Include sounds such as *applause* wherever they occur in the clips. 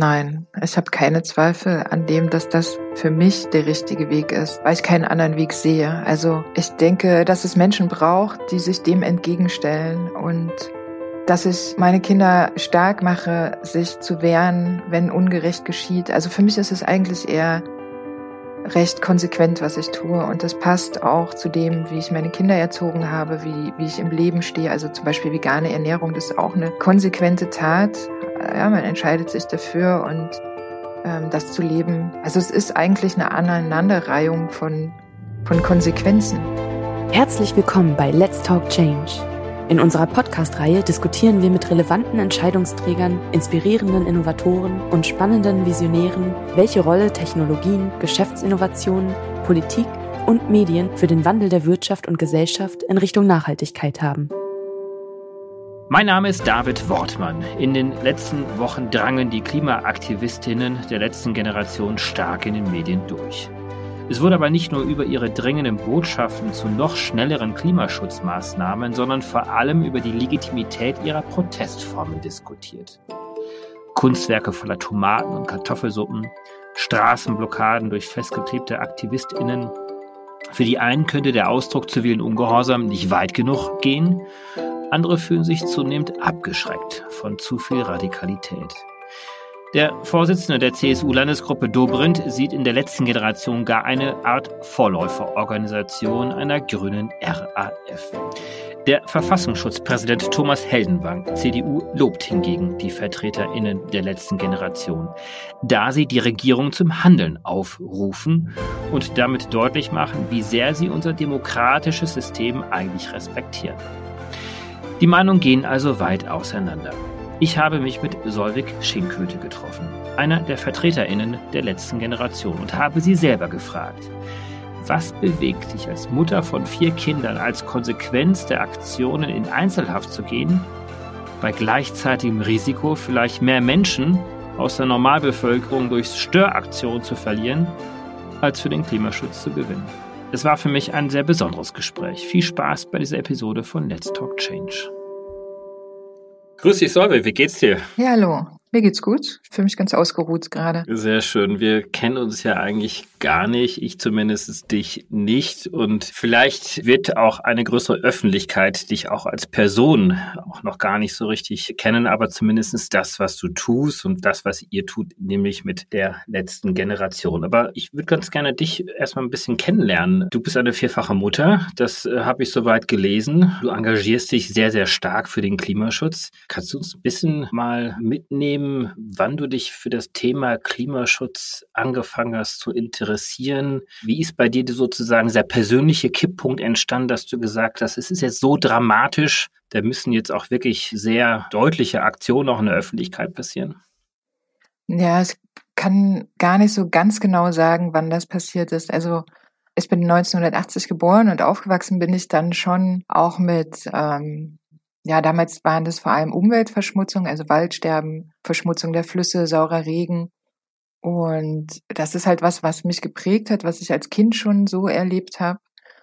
Nein, ich habe keine Zweifel an dem, dass das für mich der richtige Weg ist, weil ich keinen anderen Weg sehe. Also ich denke, dass es Menschen braucht, die sich dem entgegenstellen und dass ich meine Kinder stark mache, sich zu wehren, wenn Ungerecht geschieht. Also für mich ist es eigentlich eher recht konsequent, was ich tue. Und das passt auch zu dem, wie ich meine Kinder erzogen habe, wie, wie ich im Leben stehe. Also zum Beispiel vegane Ernährung, das ist auch eine konsequente Tat. Ja, man entscheidet sich dafür und ähm, das zu leben. Also es ist eigentlich eine Aneinanderreihung von, von Konsequenzen. Herzlich willkommen bei Let's Talk Change in unserer Podcast-Reihe diskutieren wir mit relevanten Entscheidungsträgern, inspirierenden Innovatoren und spannenden Visionären, welche Rolle Technologien, Geschäftsinnovationen, Politik und Medien für den Wandel der Wirtschaft und Gesellschaft in Richtung Nachhaltigkeit haben. Mein Name ist David Wortmann. In den letzten Wochen drangen die Klimaaktivistinnen der letzten Generation stark in den Medien durch. Es wurde aber nicht nur über ihre dringenden Botschaften zu noch schnelleren Klimaschutzmaßnahmen, sondern vor allem über die Legitimität ihrer Protestformen diskutiert. Kunstwerke voller Tomaten und Kartoffelsuppen, Straßenblockaden durch festgeklebte AktivistInnen. Für die einen könnte der Ausdruck zivilen Ungehorsam nicht weit genug gehen, andere fühlen sich zunehmend abgeschreckt von zu viel Radikalität. Der Vorsitzende der CSU-Landesgruppe Dobrindt sieht in der letzten Generation gar eine Art Vorläuferorganisation einer grünen RAF. Der Verfassungsschutzpräsident Thomas Heldenbank, CDU, lobt hingegen die VertreterInnen der letzten Generation, da sie die Regierung zum Handeln aufrufen und damit deutlich machen, wie sehr sie unser demokratisches System eigentlich respektieren. Die Meinungen gehen also weit auseinander. Ich habe mich mit Solvik Schinköte getroffen, einer der VertreterInnen der letzten Generation, und habe sie selber gefragt. Was bewegt dich als Mutter von vier Kindern als Konsequenz der Aktionen in Einzelhaft zu gehen, bei gleichzeitigem Risiko vielleicht mehr Menschen aus der Normalbevölkerung durch Störaktionen zu verlieren, als für den Klimaschutz zu gewinnen? Es war für mich ein sehr besonderes Gespräch. Viel Spaß bei dieser Episode von Let's Talk Change. Grüß dich, Solveig, wie geht's dir? Ja, hallo. Mir geht's gut. Ich fühle mich ganz ausgeruht gerade. Sehr schön. Wir kennen uns ja eigentlich gar nicht. Ich zumindest dich nicht. Und vielleicht wird auch eine größere Öffentlichkeit dich auch als Person auch noch gar nicht so richtig kennen, aber zumindest das, was du tust und das, was ihr tut, nämlich mit der letzten Generation. Aber ich würde ganz gerne dich erstmal ein bisschen kennenlernen. Du bist eine vierfache Mutter. Das äh, habe ich soweit gelesen. Du engagierst dich sehr, sehr stark für den Klimaschutz. Kannst du uns ein bisschen mal mitnehmen? Mitnehmen, wann du dich für das Thema Klimaschutz angefangen hast zu interessieren? Wie ist bei dir sozusagen dieser persönliche Kipppunkt entstanden, dass du gesagt hast, es ist jetzt so dramatisch, da müssen jetzt auch wirklich sehr deutliche Aktionen auch in der Öffentlichkeit passieren? Ja, ich kann gar nicht so ganz genau sagen, wann das passiert ist. Also ich bin 1980 geboren und aufgewachsen bin ich dann schon auch mit ähm, ja, damals waren das vor allem Umweltverschmutzung, also Waldsterben, Verschmutzung der Flüsse, saurer Regen. Und das ist halt was, was mich geprägt hat, was ich als Kind schon so erlebt habe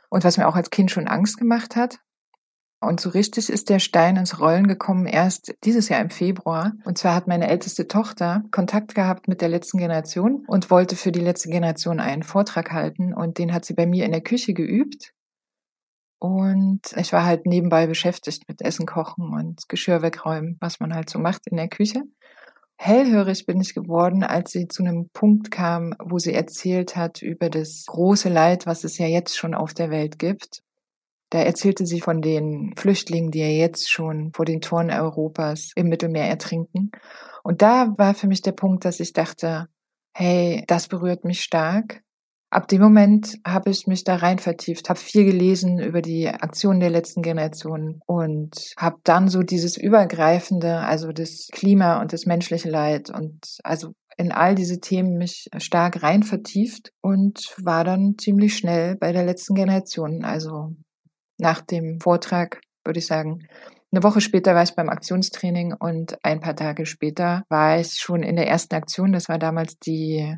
und was mir auch als Kind schon Angst gemacht hat. Und so richtig ist der Stein ins Rollen gekommen erst dieses Jahr im Februar. Und zwar hat meine älteste Tochter Kontakt gehabt mit der letzten Generation und wollte für die letzte Generation einen Vortrag halten. Und den hat sie bei mir in der Küche geübt. Und ich war halt nebenbei beschäftigt mit Essen kochen und Geschirr wegräumen, was man halt so macht in der Küche. Hellhörig bin ich geworden, als sie zu einem Punkt kam, wo sie erzählt hat über das große Leid, was es ja jetzt schon auf der Welt gibt. Da erzählte sie von den Flüchtlingen, die ja jetzt schon vor den Toren Europas im Mittelmeer ertrinken. Und da war für mich der Punkt, dass ich dachte, hey, das berührt mich stark ab dem Moment habe ich mich da rein vertieft, habe viel gelesen über die Aktionen der letzten Generation und habe dann so dieses Übergreifende, also das Klima und das menschliche Leid und also in all diese Themen mich stark rein vertieft und war dann ziemlich schnell bei der letzten Generation. Also nach dem Vortrag würde ich sagen, eine Woche später war ich beim Aktionstraining und ein paar Tage später war ich schon in der ersten Aktion. Das war damals die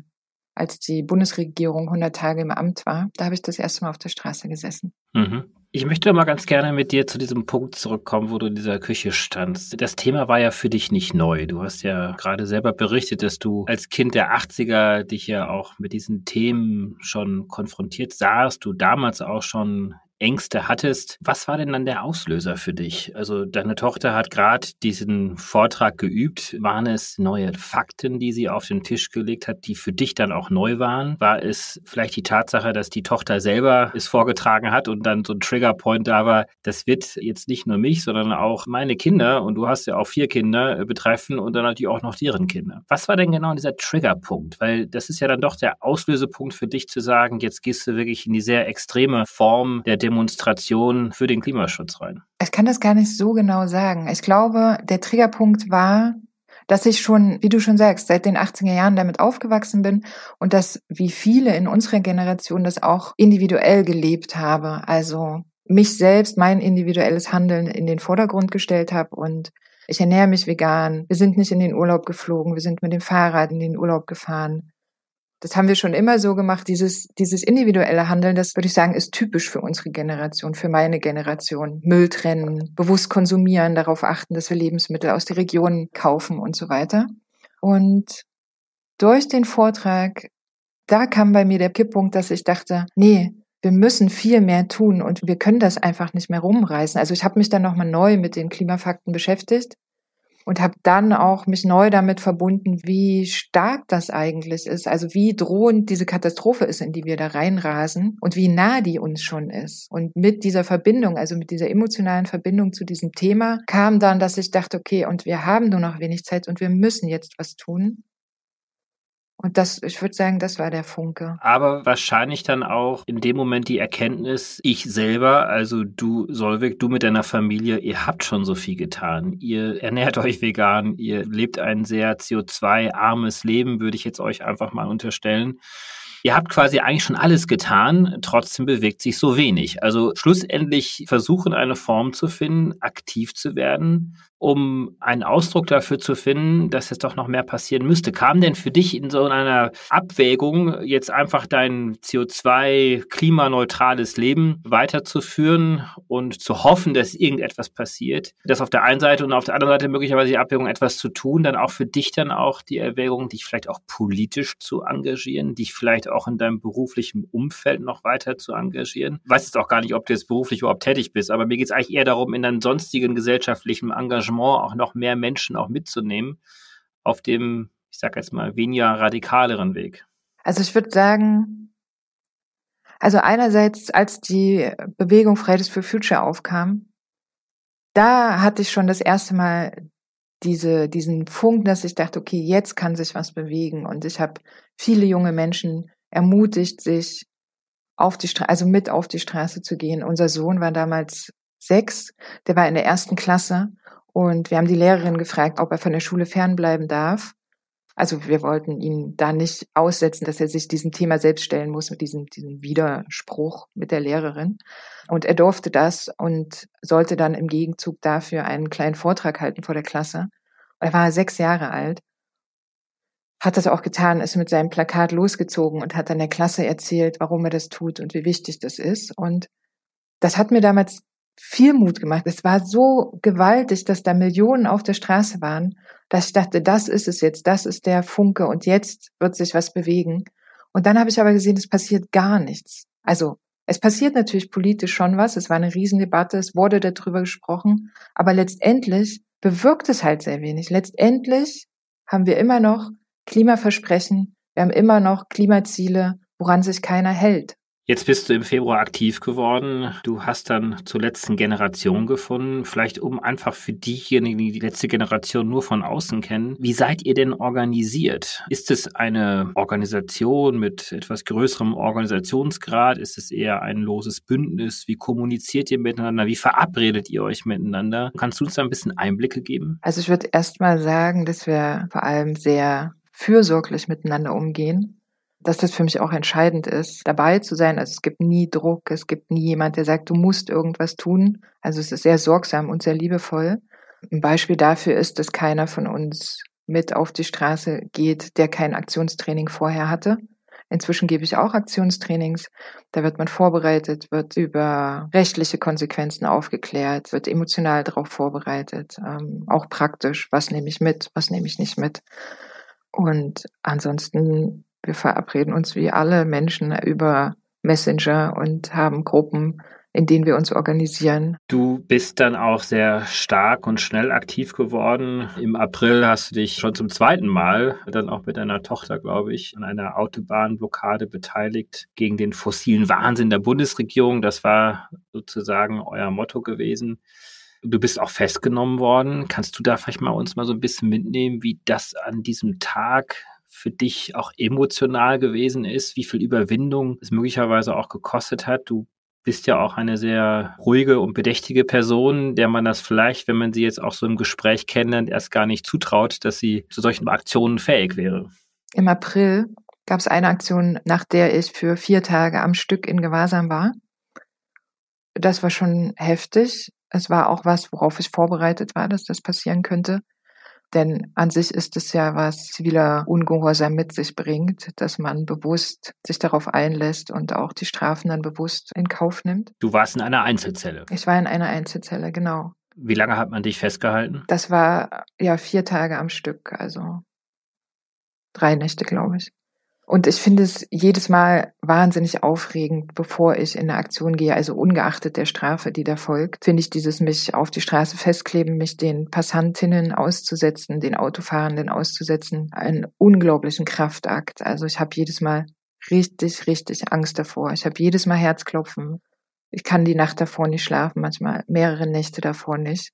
als die Bundesregierung 100 Tage im Amt war, da habe ich das erste Mal auf der Straße gesessen. Mhm. Ich möchte mal ganz gerne mit dir zu diesem Punkt zurückkommen, wo du in dieser Küche standst. Das Thema war ja für dich nicht neu. Du hast ja gerade selber berichtet, dass du als Kind der 80er dich ja auch mit diesen Themen schon konfrontiert sahst, du damals auch schon Ängste hattest. Was war denn dann der Auslöser für dich? Also deine Tochter hat gerade diesen Vortrag geübt. Waren es neue Fakten, die sie auf den Tisch gelegt hat, die für dich dann auch neu waren? War es vielleicht die Tatsache, dass die Tochter selber es vorgetragen hat und dann so ein Triggerpoint da war, das wird jetzt nicht nur mich, sondern auch meine Kinder, und du hast ja auch vier Kinder, äh, betreffen und dann natürlich auch noch deren Kinder. Was war denn genau dieser Triggerpunkt? Weil das ist ja dann doch der Auslösepunkt für dich zu sagen, jetzt gehst du wirklich in die sehr extreme Form der Demonstration für den Klimaschutz rein? Ich kann das gar nicht so genau sagen. Ich glaube, der Triggerpunkt war, dass ich schon, wie du schon sagst, seit den 80er Jahren damit aufgewachsen bin und dass, wie viele in unserer Generation, das auch individuell gelebt habe. Also mich selbst, mein individuelles Handeln in den Vordergrund gestellt habe und ich ernähre mich vegan. Wir sind nicht in den Urlaub geflogen, wir sind mit dem Fahrrad in den Urlaub gefahren. Das haben wir schon immer so gemacht. Dieses, dieses individuelle Handeln, das würde ich sagen, ist typisch für unsere Generation, für meine Generation. Müll trennen, bewusst konsumieren, darauf achten, dass wir Lebensmittel aus der Region kaufen und so weiter. Und durch den Vortrag, da kam bei mir der Kipppunkt, dass ich dachte, nee, wir müssen viel mehr tun und wir können das einfach nicht mehr rumreißen. Also ich habe mich dann nochmal neu mit den Klimafakten beschäftigt und habe dann auch mich neu damit verbunden, wie stark das eigentlich ist, also wie drohend diese Katastrophe ist, in die wir da reinrasen und wie nah die uns schon ist. Und mit dieser Verbindung, also mit dieser emotionalen Verbindung zu diesem Thema, kam dann, dass ich dachte, okay, und wir haben nur noch wenig Zeit und wir müssen jetzt was tun. Und das, ich würde sagen, das war der Funke. Aber wahrscheinlich dann auch in dem Moment die Erkenntnis, ich selber, also du, Solvik, du mit deiner Familie, ihr habt schon so viel getan. Ihr ernährt *laughs* euch vegan, ihr lebt ein sehr CO2-armes Leben, würde ich jetzt euch einfach mal unterstellen. Ihr habt quasi eigentlich schon alles getan, trotzdem bewegt sich so wenig. Also schlussendlich versuchen, eine Form zu finden, aktiv zu werden, um einen Ausdruck dafür zu finden, dass jetzt doch noch mehr passieren müsste. Kam denn für dich in so einer Abwägung jetzt einfach dein CO2-klimaneutrales Leben weiterzuführen und zu hoffen, dass irgendetwas passiert? Das auf der einen Seite und auf der anderen Seite möglicherweise die Abwägung, etwas zu tun, dann auch für dich dann auch die Erwägung, dich vielleicht auch politisch zu engagieren, dich vielleicht auch in deinem beruflichen Umfeld noch weiter zu engagieren. Ich weiß jetzt auch gar nicht, ob du jetzt beruflich überhaupt tätig bist, aber mir geht es eigentlich eher darum, in deinem sonstigen gesellschaftlichen Engagement auch noch mehr Menschen auch mitzunehmen auf dem, ich sage jetzt mal, weniger radikaleren Weg? Also ich würde sagen, also einerseits, als die Bewegung Fridays for Future aufkam, da hatte ich schon das erste Mal diese, diesen Funk, dass ich dachte, okay, jetzt kann sich was bewegen. Und ich habe viele junge Menschen ermutigt, sich auf die Straße, also mit auf die Straße zu gehen. Unser Sohn war damals sechs, der war in der ersten Klasse und wir haben die Lehrerin gefragt, ob er von der Schule fernbleiben darf. Also wir wollten ihn da nicht aussetzen, dass er sich diesem Thema selbst stellen muss mit diesem, diesem Widerspruch mit der Lehrerin. Und er durfte das und sollte dann im Gegenzug dafür einen kleinen Vortrag halten vor der Klasse. Er war sechs Jahre alt, hat das auch getan, ist mit seinem Plakat losgezogen und hat dann der Klasse erzählt, warum er das tut und wie wichtig das ist. Und das hat mir damals viel Mut gemacht. Es war so gewaltig, dass da Millionen auf der Straße waren, dass ich dachte, das ist es jetzt, das ist der Funke und jetzt wird sich was bewegen. Und dann habe ich aber gesehen, es passiert gar nichts. Also es passiert natürlich politisch schon was, es war eine Riesendebatte, es wurde darüber gesprochen, aber letztendlich bewirkt es halt sehr wenig. Letztendlich haben wir immer noch Klimaversprechen, wir haben immer noch Klimaziele, woran sich keiner hält. Jetzt bist du im Februar aktiv geworden. Du hast dann zur letzten Generation gefunden. Vielleicht um einfach für diejenigen, die die letzte Generation nur von außen kennen. Wie seid ihr denn organisiert? Ist es eine Organisation mit etwas größerem Organisationsgrad? Ist es eher ein loses Bündnis? Wie kommuniziert ihr miteinander? Wie verabredet ihr euch miteinander? Kannst du uns da ein bisschen Einblicke geben? Also ich würde erst mal sagen, dass wir vor allem sehr fürsorglich miteinander umgehen dass das für mich auch entscheidend ist, dabei zu sein. Also es gibt nie Druck, es gibt nie jemand, der sagt, du musst irgendwas tun. Also es ist sehr sorgsam und sehr liebevoll. Ein Beispiel dafür ist, dass keiner von uns mit auf die Straße geht, der kein Aktionstraining vorher hatte. Inzwischen gebe ich auch Aktionstrainings. Da wird man vorbereitet, wird über rechtliche Konsequenzen aufgeklärt, wird emotional darauf vorbereitet, ähm, auch praktisch. Was nehme ich mit, was nehme ich nicht mit? Und ansonsten, wir verabreden uns wie alle Menschen über Messenger und haben Gruppen, in denen wir uns organisieren. Du bist dann auch sehr stark und schnell aktiv geworden. Im April hast du dich schon zum zweiten Mal, dann auch mit deiner Tochter, glaube ich, an einer Autobahnblockade beteiligt gegen den fossilen Wahnsinn der Bundesregierung. Das war sozusagen euer Motto gewesen. Du bist auch festgenommen worden. Kannst du da vielleicht mal uns mal so ein bisschen mitnehmen, wie das an diesem Tag für dich auch emotional gewesen ist, wie viel Überwindung es möglicherweise auch gekostet hat. Du bist ja auch eine sehr ruhige und bedächtige Person, der man das vielleicht, wenn man sie jetzt auch so im Gespräch kennenlernt, erst gar nicht zutraut, dass sie zu solchen Aktionen fähig wäre. Im April gab es eine Aktion, nach der ich für vier Tage am Stück in Gewahrsam war. Das war schon heftig. Es war auch was, worauf ich vorbereitet war, dass das passieren könnte. Denn an sich ist es ja, was ziviler Ungehorsam mit sich bringt, dass man bewusst sich darauf einlässt und auch die Strafen dann bewusst in Kauf nimmt. Du warst in einer Einzelzelle. Ich war in einer Einzelzelle, genau. Wie lange hat man dich festgehalten? Das war ja vier Tage am Stück, also drei Nächte, glaube ich. Und ich finde es jedes Mal wahnsinnig aufregend, bevor ich in eine Aktion gehe, also ungeachtet der Strafe, die da folgt, finde ich dieses mich auf die Straße festkleben, mich den Passantinnen auszusetzen, den Autofahrenden auszusetzen, einen unglaublichen Kraftakt. Also ich habe jedes Mal richtig, richtig Angst davor. Ich habe jedes Mal Herzklopfen. Ich kann die Nacht davor nicht schlafen, manchmal mehrere Nächte davor nicht.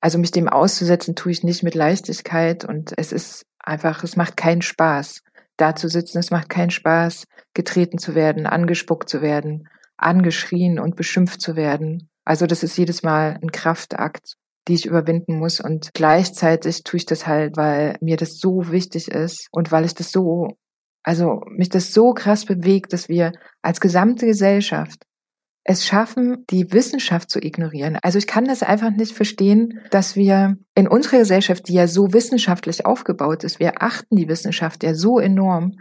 Also mich dem auszusetzen tue ich nicht mit Leichtigkeit und es ist einfach, es macht keinen Spaß da zu sitzen. Es macht keinen Spaß, getreten zu werden, angespuckt zu werden, angeschrien und beschimpft zu werden. Also das ist jedes Mal ein Kraftakt, die ich überwinden muss. Und gleichzeitig tue ich das halt, weil mir das so wichtig ist und weil ich das so, also mich das so krass bewegt, dass wir als gesamte Gesellschaft es schaffen, die Wissenschaft zu ignorieren. Also ich kann das einfach nicht verstehen, dass wir in unserer Gesellschaft, die ja so wissenschaftlich aufgebaut ist, wir achten die Wissenschaft ja so enorm.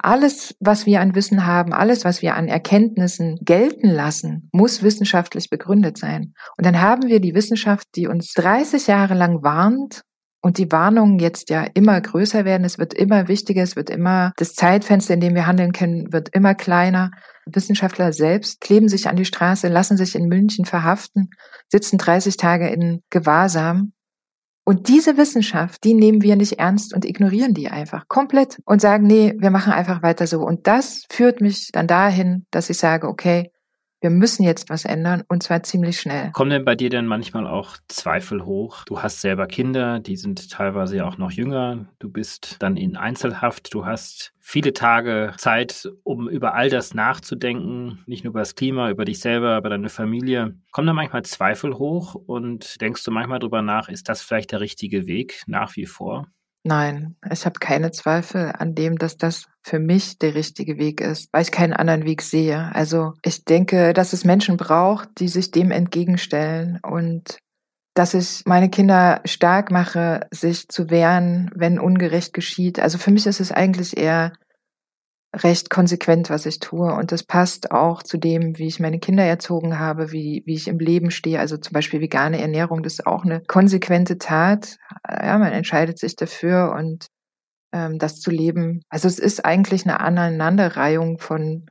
Alles, was wir an Wissen haben, alles, was wir an Erkenntnissen gelten lassen, muss wissenschaftlich begründet sein. Und dann haben wir die Wissenschaft, die uns 30 Jahre lang warnt und die Warnungen jetzt ja immer größer werden. Es wird immer wichtiger, es wird immer, das Zeitfenster, in dem wir handeln können, wird immer kleiner. Wissenschaftler selbst kleben sich an die Straße, lassen sich in München verhaften, sitzen 30 Tage in Gewahrsam. Und diese Wissenschaft, die nehmen wir nicht ernst und ignorieren die einfach komplett und sagen, nee, wir machen einfach weiter so. Und das führt mich dann dahin, dass ich sage, okay, wir müssen jetzt was ändern und zwar ziemlich schnell. Kommen denn bei dir denn manchmal auch Zweifel hoch? Du hast selber Kinder, die sind teilweise auch noch jünger. Du bist dann in Einzelhaft. Du hast viele Tage Zeit, um über all das nachzudenken. Nicht nur über das Klima, über dich selber, über deine Familie. Kommen da manchmal Zweifel hoch und denkst du manchmal drüber nach, ist das vielleicht der richtige Weg nach wie vor? Nein, ich habe keine Zweifel an dem, dass das für mich der richtige Weg ist, weil ich keinen anderen Weg sehe. Also ich denke, dass es Menschen braucht, die sich dem entgegenstellen und dass ich meine Kinder stark mache, sich zu wehren, wenn Ungerecht geschieht. Also für mich ist es eigentlich eher recht konsequent, was ich tue. Und das passt auch zu dem, wie ich meine Kinder erzogen habe, wie, wie ich im Leben stehe. Also zum Beispiel vegane Ernährung, das ist auch eine konsequente Tat. Ja, man entscheidet sich dafür und ähm, das zu leben. Also es ist eigentlich eine Aneinanderreihung von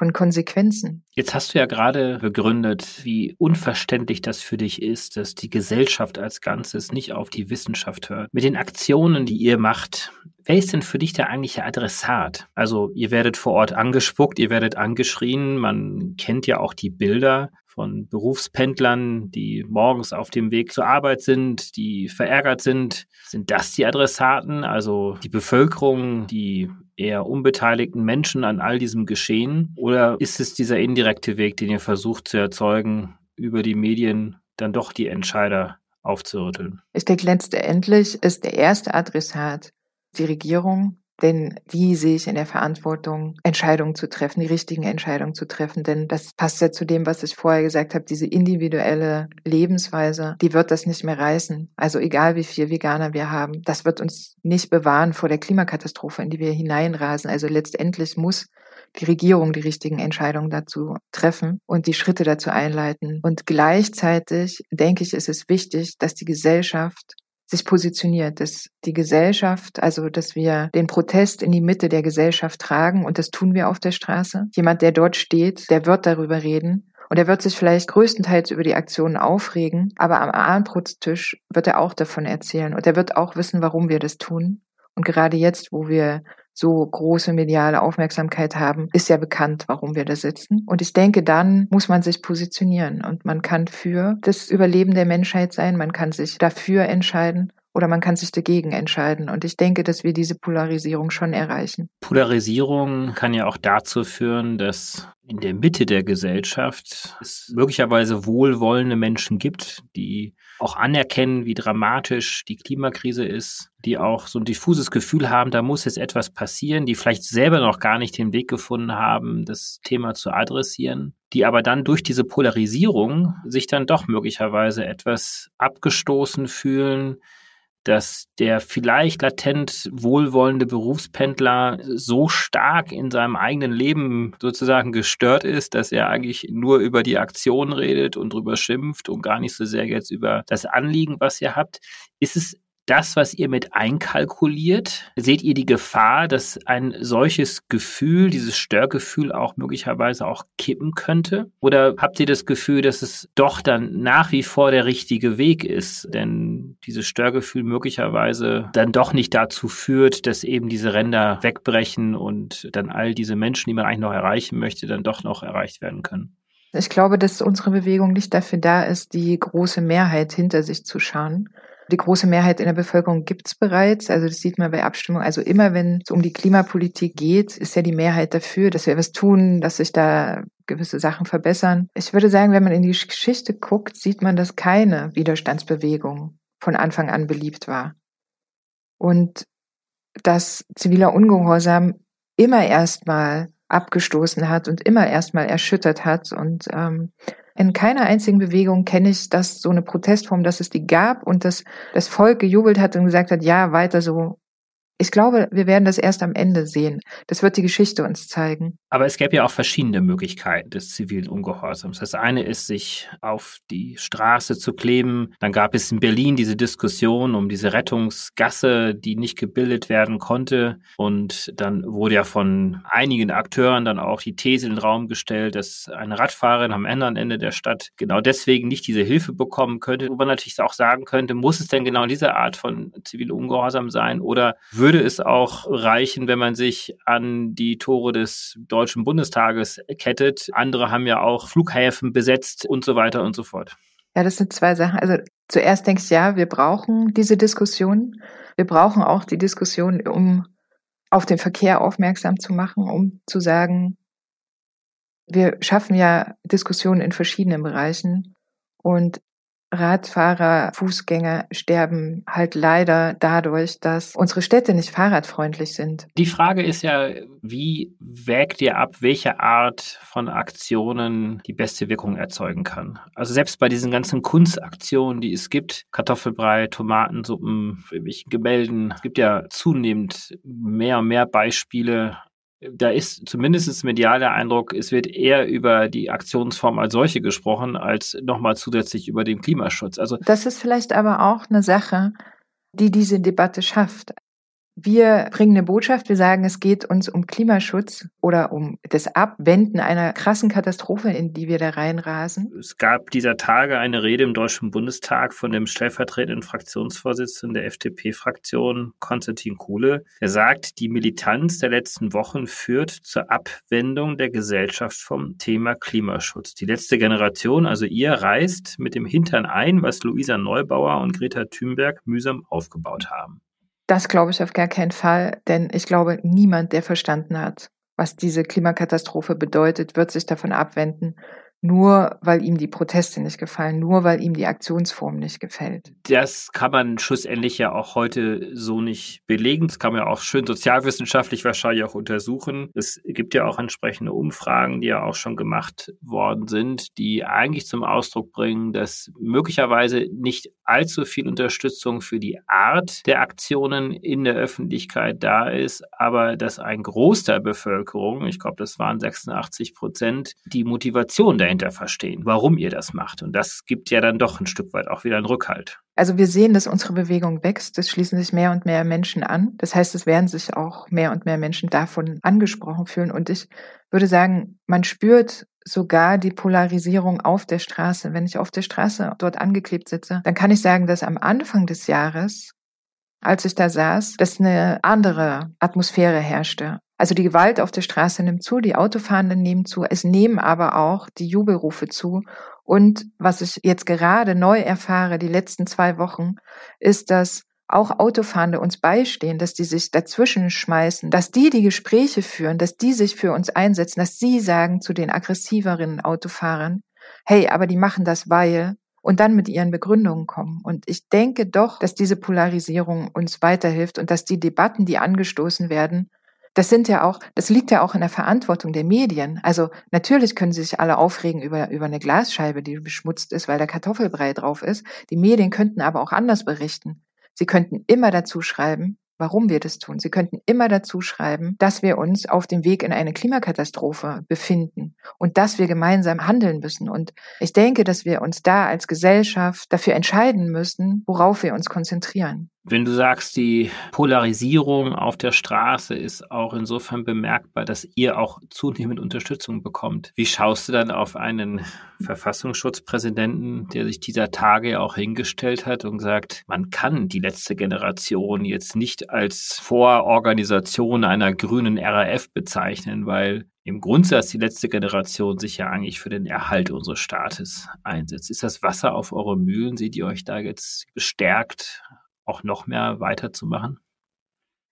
von Konsequenzen. Jetzt hast du ja gerade begründet, wie unverständlich das für dich ist, dass die Gesellschaft als Ganzes nicht auf die Wissenschaft hört. Mit den Aktionen, die ihr macht, wer ist denn für dich der eigentliche Adressat? Also ihr werdet vor Ort angespuckt, ihr werdet angeschrien, man kennt ja auch die Bilder von Berufspendlern, die morgens auf dem Weg zur Arbeit sind, die verärgert sind. Sind das die Adressaten, also die Bevölkerung, die eher unbeteiligten Menschen an all diesem Geschehen? Oder ist es dieser indirekte Weg, den ihr versucht zu erzeugen, über die Medien dann doch die Entscheider aufzurütteln? Ich denke, letztendlich ist der erste Adressat die Regierung, denn die sehe ich in der Verantwortung, Entscheidungen zu treffen, die richtigen Entscheidungen zu treffen. Denn das passt ja zu dem, was ich vorher gesagt habe, diese individuelle Lebensweise, die wird das nicht mehr reißen. Also egal wie viel Veganer wir haben, das wird uns nicht bewahren vor der Klimakatastrophe, in die wir hineinrasen. Also letztendlich muss die Regierung die richtigen Entscheidungen dazu treffen und die Schritte dazu einleiten. Und gleichzeitig denke ich, ist es wichtig, dass die Gesellschaft sich positioniert, dass die Gesellschaft, also dass wir den Protest in die Mitte der Gesellschaft tragen und das tun wir auf der Straße. Jemand, der dort steht, der wird darüber reden und er wird sich vielleicht größtenteils über die Aktionen aufregen, aber am Abendbrotstisch wird er auch davon erzählen und er wird auch wissen, warum wir das tun. Und gerade jetzt, wo wir so große mediale Aufmerksamkeit haben, ist ja bekannt, warum wir da sitzen. Und ich denke, dann muss man sich positionieren und man kann für das Überleben der Menschheit sein, man kann sich dafür entscheiden oder man kann sich dagegen entscheiden. Und ich denke, dass wir diese Polarisierung schon erreichen. Polarisierung kann ja auch dazu führen, dass in der Mitte der Gesellschaft es möglicherweise wohlwollende Menschen gibt, die auch anerkennen, wie dramatisch die Klimakrise ist, die auch so ein diffuses Gefühl haben, da muss jetzt etwas passieren, die vielleicht selber noch gar nicht den Weg gefunden haben, das Thema zu adressieren, die aber dann durch diese Polarisierung sich dann doch möglicherweise etwas abgestoßen fühlen, dass der vielleicht latent wohlwollende Berufspendler so stark in seinem eigenen Leben sozusagen gestört ist, dass er eigentlich nur über die Aktion redet und drüber schimpft und gar nicht so sehr jetzt über das Anliegen, was ihr habt. Ist es das, was ihr mit einkalkuliert? Seht ihr die Gefahr, dass ein solches Gefühl, dieses Störgefühl auch möglicherweise auch kippen könnte? Oder habt ihr das Gefühl, dass es doch dann nach wie vor der richtige Weg ist? Denn dieses Störgefühl möglicherweise dann doch nicht dazu führt, dass eben diese Ränder wegbrechen und dann all diese Menschen, die man eigentlich noch erreichen möchte, dann doch noch erreicht werden können. Ich glaube, dass unsere Bewegung nicht dafür da ist, die große Mehrheit hinter sich zu schauen, die große Mehrheit in der Bevölkerung gibt es bereits. Also das sieht man bei Abstimmungen. Also immer wenn es um die Klimapolitik geht, ist ja die Mehrheit dafür, dass wir was tun, dass sich da gewisse Sachen verbessern. Ich würde sagen, wenn man in die Geschichte guckt, sieht man, dass keine Widerstandsbewegung von Anfang an beliebt war. Und dass ziviler Ungehorsam immer erstmal abgestoßen hat und immer erstmal erschüttert hat und ähm, in keiner einzigen Bewegung kenne ich das, so eine Protestform, dass es die gab und dass das Volk gejubelt hat und gesagt hat, ja, weiter so, ich glaube, wir werden das erst am Ende sehen. Das wird die Geschichte uns zeigen. Aber es gäbe ja auch verschiedene Möglichkeiten des zivilen Ungehorsams. Das eine ist, sich auf die Straße zu kleben. Dann gab es in Berlin diese Diskussion um diese Rettungsgasse, die nicht gebildet werden konnte. Und dann wurde ja von einigen Akteuren dann auch die These in den Raum gestellt, dass eine Radfahrerin am anderen Ende der Stadt genau deswegen nicht diese Hilfe bekommen könnte. Wo man natürlich auch sagen könnte, muss es denn genau diese Art von zivilem Ungehorsam sein oder würde würde es auch reichen, wenn man sich an die Tore des Deutschen Bundestages kettet. Andere haben ja auch Flughäfen besetzt und so weiter und so fort. Ja, das sind zwei Sachen. Also zuerst denke ich, ja, wir brauchen diese Diskussion. Wir brauchen auch die Diskussion, um auf den Verkehr aufmerksam zu machen, um zu sagen, wir schaffen ja Diskussionen in verschiedenen Bereichen. Und Radfahrer, Fußgänger sterben halt leider dadurch, dass unsere Städte nicht fahrradfreundlich sind. Die Frage ist ja, wie wägt ihr ab, welche Art von Aktionen die beste Wirkung erzeugen kann? Also selbst bei diesen ganzen Kunstaktionen, die es gibt, Kartoffelbrei, Tomatensuppen, irgendwelchen Gemälden, es gibt ja zunehmend mehr und mehr Beispiele da ist zumindest medial der Eindruck, es wird eher über die Aktionsform als solche gesprochen, als nochmal zusätzlich über den Klimaschutz. Also das ist vielleicht aber auch eine Sache, die diese Debatte schafft. Wir bringen eine Botschaft, wir sagen, es geht uns um Klimaschutz oder um das Abwenden einer krassen Katastrophe, in die wir da reinrasen. Es gab dieser Tage eine Rede im Deutschen Bundestag von dem stellvertretenden Fraktionsvorsitzenden der FDP-Fraktion, Konstantin Kuhle. Er sagt, die Militanz der letzten Wochen führt zur Abwendung der Gesellschaft vom Thema Klimaschutz. Die letzte Generation, also ihr, reißt mit dem Hintern ein, was Luisa Neubauer und Greta Thunberg mühsam aufgebaut haben. Das glaube ich auf gar keinen Fall, denn ich glaube, niemand, der verstanden hat, was diese Klimakatastrophe bedeutet, wird sich davon abwenden, nur weil ihm die Proteste nicht gefallen, nur weil ihm die Aktionsform nicht gefällt. Das kann man schlussendlich ja auch heute so nicht belegen. Das kann man ja auch schön sozialwissenschaftlich wahrscheinlich auch untersuchen. Es gibt ja auch entsprechende Umfragen, die ja auch schon gemacht worden sind, die eigentlich zum Ausdruck bringen, dass möglicherweise nicht allzu viel Unterstützung für die Art der Aktionen in der Öffentlichkeit da ist, aber dass ein Großteil der Bevölkerung, ich glaube, das waren 86 Prozent, die Motivation der dahinter verstehen, warum ihr das macht. Und das gibt ja dann doch ein Stück weit auch wieder einen Rückhalt. Also wir sehen, dass unsere Bewegung wächst. Es schließen sich mehr und mehr Menschen an. Das heißt, es werden sich auch mehr und mehr Menschen davon angesprochen fühlen. Und ich würde sagen, man spürt sogar die Polarisierung auf der Straße. Wenn ich auf der Straße dort angeklebt sitze, dann kann ich sagen, dass am Anfang des Jahres, als ich da saß, dass eine andere Atmosphäre herrschte. Also die Gewalt auf der Straße nimmt zu, die Autofahrenden nehmen zu, es nehmen aber auch die Jubelrufe zu. Und was ich jetzt gerade neu erfahre, die letzten zwei Wochen, ist, dass auch Autofahrende uns beistehen, dass die sich dazwischen schmeißen, dass die die Gespräche führen, dass die sich für uns einsetzen, dass sie sagen zu den aggressiveren Autofahrern, hey, aber die machen das, weil, und dann mit ihren Begründungen kommen. Und ich denke doch, dass diese Polarisierung uns weiterhilft und dass die Debatten, die angestoßen werden, das sind ja auch, das liegt ja auch in der Verantwortung der Medien. Also natürlich können sie sich alle aufregen über, über eine Glasscheibe, die beschmutzt ist, weil da Kartoffelbrei drauf ist. Die Medien könnten aber auch anders berichten. Sie könnten immer dazu schreiben, warum wir das tun. Sie könnten immer dazu schreiben, dass wir uns auf dem Weg in eine Klimakatastrophe befinden und dass wir gemeinsam handeln müssen. Und ich denke, dass wir uns da als Gesellschaft dafür entscheiden müssen, worauf wir uns konzentrieren. Wenn du sagst, die Polarisierung auf der Straße ist auch insofern bemerkbar, dass ihr auch zunehmend Unterstützung bekommt. Wie schaust du dann auf einen Verfassungsschutzpräsidenten, der sich dieser Tage auch hingestellt hat und sagt, man kann die letzte Generation jetzt nicht als Vororganisation einer grünen RAF bezeichnen, weil im Grundsatz die letzte Generation sich ja eigentlich für den Erhalt unseres Staates einsetzt. Ist das Wasser auf eure Mühlen? Seht ihr euch da jetzt bestärkt auch noch mehr weiterzumachen?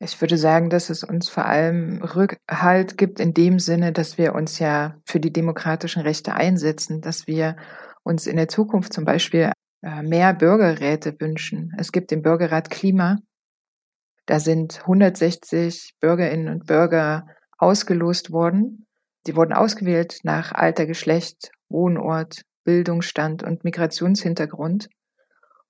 Ich würde sagen, dass es uns vor allem Rückhalt gibt in dem Sinne, dass wir uns ja für die demokratischen Rechte einsetzen, dass wir uns in der Zukunft zum Beispiel äh, mehr Bürgerräte wünschen. Es gibt den Bürgerrat Klima. Da sind 160 Bürgerinnen und Bürger ausgelost worden. Die wurden ausgewählt nach Alter, Geschlecht, Wohnort, Bildungsstand und Migrationshintergrund.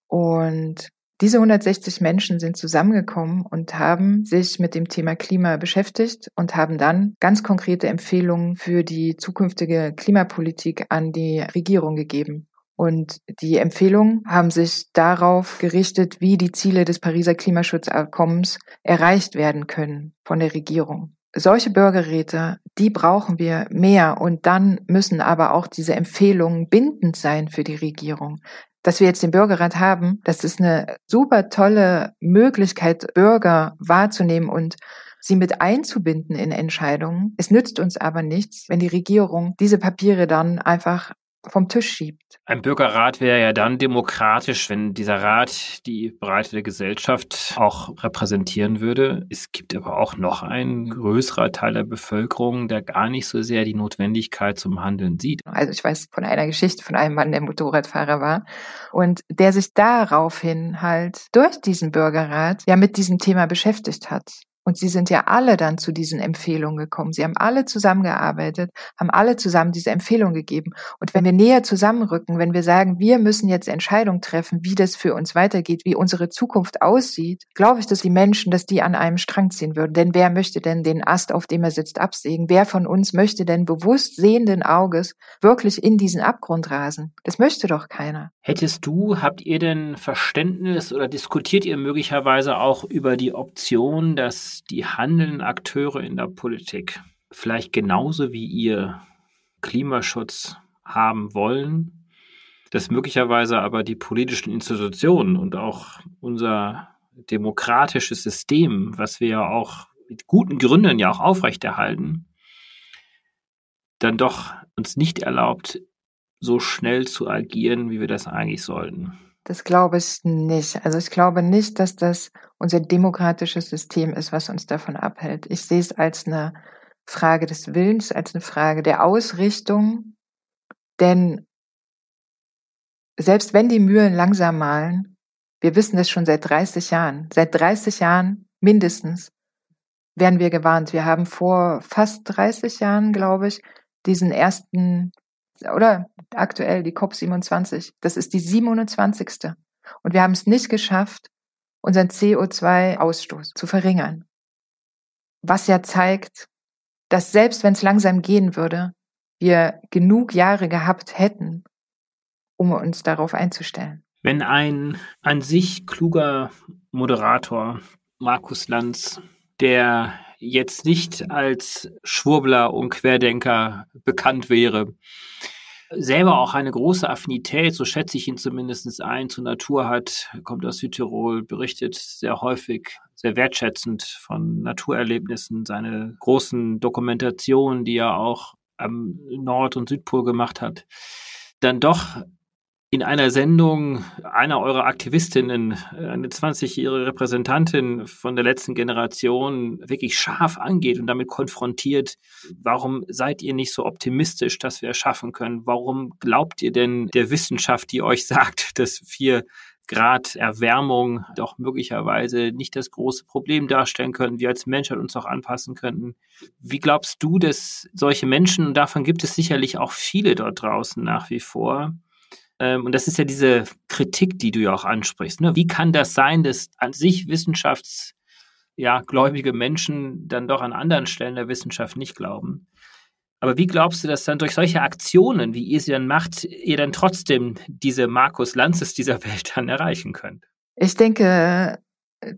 Und diese 160 Menschen sind zusammengekommen und haben sich mit dem Thema Klima beschäftigt und haben dann ganz konkrete Empfehlungen für die zukünftige Klimapolitik an die Regierung gegeben. Und die Empfehlungen haben sich darauf gerichtet, wie die Ziele des Pariser Klimaschutzabkommens erreicht werden können von der Regierung. Solche Bürgerräte, die brauchen wir mehr und dann müssen aber auch diese Empfehlungen bindend sein für die Regierung dass wir jetzt den Bürgerrat haben, das ist eine super tolle Möglichkeit, Bürger wahrzunehmen und sie mit einzubinden in Entscheidungen. Es nützt uns aber nichts, wenn die Regierung diese Papiere dann einfach vom Tisch schiebt. Ein Bürgerrat wäre ja dann demokratisch, wenn dieser Rat die breite Gesellschaft auch repräsentieren würde. Es gibt aber auch noch einen größerer Teil der Bevölkerung, der gar nicht so sehr die Notwendigkeit zum Handeln sieht. Also ich weiß von einer Geschichte von einem Mann, der Motorradfahrer war und der sich daraufhin halt durch diesen Bürgerrat ja mit diesem Thema beschäftigt hat. Und sie sind ja alle dann zu diesen Empfehlungen gekommen. Sie haben alle zusammengearbeitet, haben alle zusammen diese Empfehlung gegeben. Und wenn wir näher zusammenrücken, wenn wir sagen, wir müssen jetzt Entscheidungen treffen, wie das für uns weitergeht, wie unsere Zukunft aussieht, glaube ich, dass die Menschen, dass die an einem Strang ziehen würden. Denn wer möchte denn den Ast, auf dem er sitzt, absägen? Wer von uns möchte denn bewusst sehenden Auges wirklich in diesen Abgrund rasen? Das möchte doch keiner. Hättest du, habt ihr denn Verständnis oder diskutiert ihr möglicherweise auch über die Option, dass die handelnden Akteure in der Politik vielleicht genauso wie ihr Klimaschutz haben wollen, dass möglicherweise aber die politischen Institutionen und auch unser demokratisches System, was wir ja auch mit guten Gründen ja auch aufrechterhalten, dann doch uns nicht erlaubt, so schnell zu agieren, wie wir das eigentlich sollten. Das glaube ich nicht. Also ich glaube nicht, dass das unser demokratisches System ist, was uns davon abhält. Ich sehe es als eine Frage des Willens, als eine Frage der Ausrichtung Denn selbst wenn die Mühlen langsam malen, wir wissen das schon seit 30 Jahren, seit 30 Jahren mindestens, werden wir gewarnt. Wir haben vor fast 30 Jahren, glaube ich, diesen ersten, oder aktuell die COP27, das ist die 27. Und wir haben es nicht geschafft, unseren CO2-Ausstoß zu verringern. Was ja zeigt, dass selbst wenn es langsam gehen würde, wir genug Jahre gehabt hätten, um uns darauf einzustellen. Wenn ein an sich kluger Moderator, Markus Lanz, der jetzt nicht als Schwurbler und Querdenker bekannt wäre, selber auch eine große Affinität, so schätze ich ihn zumindest ein, zur Natur hat, kommt aus Südtirol, berichtet sehr häufig, sehr wertschätzend von Naturerlebnissen, seine großen Dokumentationen, die er auch am Nord- und Südpol gemacht hat, dann doch in einer Sendung einer eurer Aktivistinnen, eine 20-jährige Repräsentantin von der letzten Generation, wirklich scharf angeht und damit konfrontiert, warum seid ihr nicht so optimistisch, dass wir es schaffen können? Warum glaubt ihr denn der Wissenschaft, die euch sagt, *laughs* dass vier Grad Erwärmung doch möglicherweise nicht das große Problem darstellen können, wir als Menschheit uns auch anpassen könnten. Wie glaubst du, dass solche Menschen, und davon gibt es sicherlich auch viele dort draußen nach wie vor, und das ist ja diese Kritik, die du ja auch ansprichst. Ne? Wie kann das sein, dass an sich Wissenschafts ja, Menschen dann doch an anderen Stellen der Wissenschaft nicht glauben. Aber wie glaubst du, dass dann durch solche Aktionen, wie ihr sie dann macht, ihr dann trotzdem diese Markus Lanzes dieser *laughs* Welt dann erreichen könnt? Ich denke,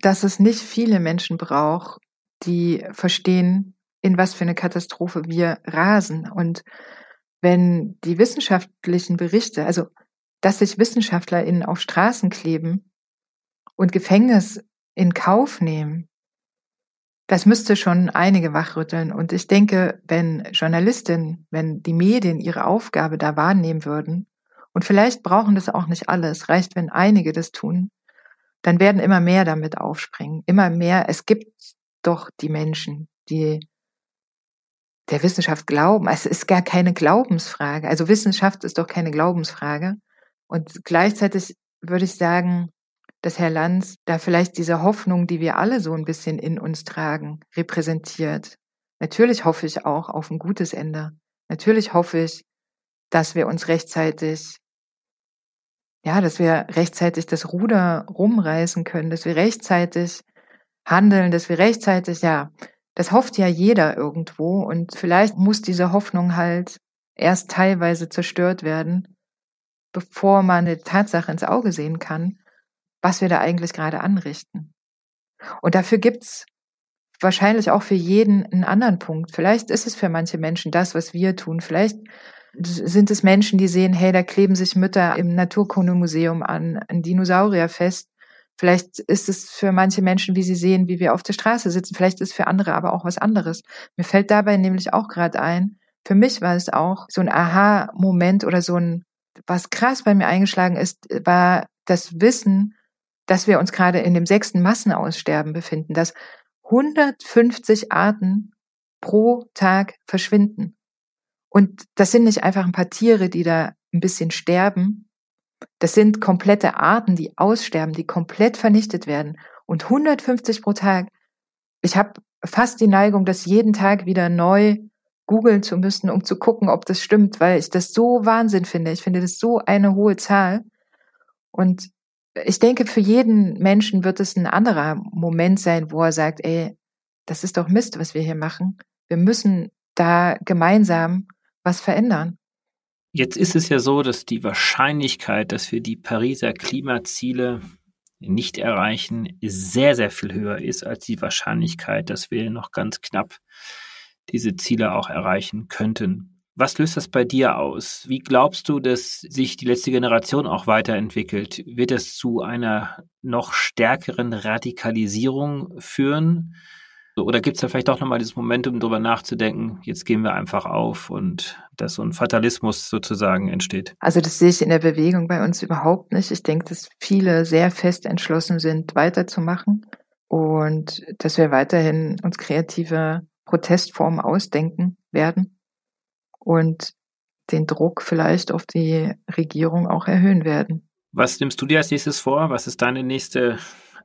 dass es nicht viele Menschen braucht, die verstehen, in was für eine Katastrophe wir rasen. Und wenn die wissenschaftlichen Berichte, also dass sich WissenschaftlerInnen auf Straßen kleben und Gefängnis in Kauf nehmen, das müsste schon einige wachrütteln. Und ich denke, wenn Journalistinnen, wenn die Medien ihre Aufgabe da wahrnehmen würden, und vielleicht brauchen das auch nicht alle, es reicht, wenn einige das tun, dann werden immer mehr damit aufspringen. Immer mehr. Es gibt doch die Menschen, die der Wissenschaft glauben. Es ist gar keine Glaubensfrage. Also Wissenschaft ist doch keine Glaubensfrage. Und gleichzeitig würde ich sagen, dass Herr Lanz da vielleicht diese Hoffnung, die wir alle so ein bisschen in uns tragen, repräsentiert. Natürlich hoffe ich auch auf ein gutes Ende. Natürlich hoffe ich, dass wir uns rechtzeitig, ja, dass wir rechtzeitig das Ruder rumreißen können, dass wir rechtzeitig handeln, dass wir rechtzeitig, ja, das hofft ja jeder irgendwo und vielleicht muss diese Hoffnung halt erst teilweise zerstört werden, bevor man eine Tatsache ins Auge sehen kann, was wir da eigentlich gerade anrichten. Und dafür gibt's wahrscheinlich auch für jeden einen anderen Punkt. Vielleicht ist es für manche Menschen das, was wir tun. Vielleicht sind es Menschen, die sehen, hey, da kleben sich Mütter im Naturkundemuseum an, ein Dinosaurierfest. Vielleicht ist es für manche Menschen, wie sie sehen, wie wir auf der Straße sitzen. Vielleicht ist es für andere aber auch was anderes. Mir fällt dabei nämlich auch gerade ein, für mich war es auch so ein Aha-Moment oder so ein was krass bei mir eingeschlagen ist, war das Wissen, dass wir uns gerade in dem sechsten Massenaussterben befinden, dass 150 Arten pro Tag verschwinden. Und das sind nicht einfach ein paar Tiere, die da ein bisschen sterben. Das sind komplette Arten, die aussterben, die komplett vernichtet werden. Und 150 pro Tag. Ich habe fast die Neigung, das jeden Tag wieder neu googeln zu müssen, um zu gucken, ob das stimmt, weil ich das so Wahnsinn finde. Ich finde das so eine hohe Zahl. Und ich denke, für jeden Menschen wird es ein anderer Moment sein, wo er sagt, ey, das ist doch Mist, was wir hier machen. Wir müssen da gemeinsam was verändern. Jetzt ist es ja so, dass die Wahrscheinlichkeit, dass wir die Pariser Klimaziele nicht erreichen, sehr, sehr viel höher ist als die Wahrscheinlichkeit, dass wir noch ganz knapp diese Ziele auch erreichen könnten. Was löst das bei dir aus? Wie glaubst du, dass sich die letzte Generation auch weiterentwickelt? Wird es zu einer noch stärkeren Radikalisierung führen? Oder gibt es da vielleicht doch nochmal dieses Momentum, darüber nachzudenken, jetzt gehen wir einfach auf und dass so ein Fatalismus sozusagen entsteht? Also das sehe ich in der Bewegung bei uns überhaupt nicht. Ich denke, dass viele sehr fest entschlossen sind, weiterzumachen und dass wir weiterhin uns kreative Protestformen ausdenken werden. Und den Druck vielleicht auf die Regierung auch erhöhen werden. Was nimmst du dir als nächstes vor? Was ist deine nächste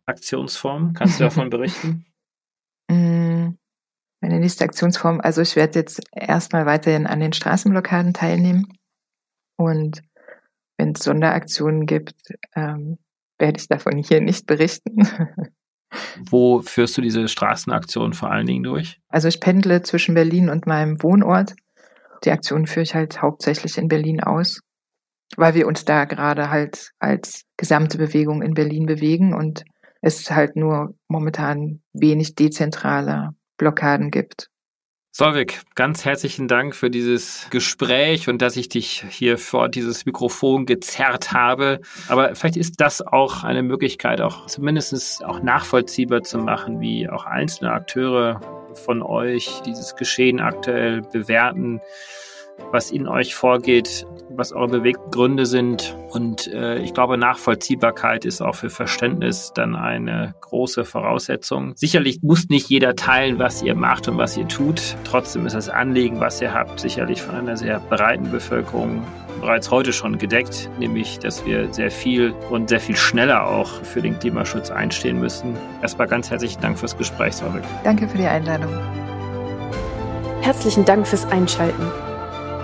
Aktionsform? Kannst du davon *laughs* berichten? Mm, meine nächste Aktionsform, also ich werde jetzt erstmal weiterhin an den Straßenblockaden teilnehmen und wenn es Sonderaktionen gibt, ähm, werde ich davon hier nicht berichten. *laughs* Wo führst du diese Straßenaktion vor allen Dingen durch? Also ich pendle zwischen Berlin und meinem Wohnort. Die Aktion führe ich halt hauptsächlich in Berlin aus, weil wir uns da gerade halt als gesamte Bewegung in Berlin bewegen und es halt nur momentan wenig dezentrale Blockaden gibt. Solvik, ganz herzlichen Dank für dieses Gespräch und dass ich dich hier vor dieses Mikrofon gezerrt habe. Aber vielleicht ist das auch eine Möglichkeit, auch zumindest auch nachvollziehbar zu machen, wie auch einzelne Akteure von euch dieses Geschehen aktuell bewerten was in euch vorgeht, was eure Beweggründe sind. Und äh, ich glaube, Nachvollziehbarkeit ist auch für Verständnis dann eine große Voraussetzung. Sicherlich muss nicht jeder teilen, was ihr macht und was ihr tut. Trotzdem ist das Anliegen, was ihr habt, sicherlich von einer sehr breiten Bevölkerung bereits heute schon gedeckt, nämlich dass wir sehr viel und sehr viel schneller auch für den Klimaschutz einstehen müssen. Erstmal ganz herzlichen Dank fürs Gespräch, Sorvik. Danke für die Einladung. Herzlichen Dank fürs Einschalten.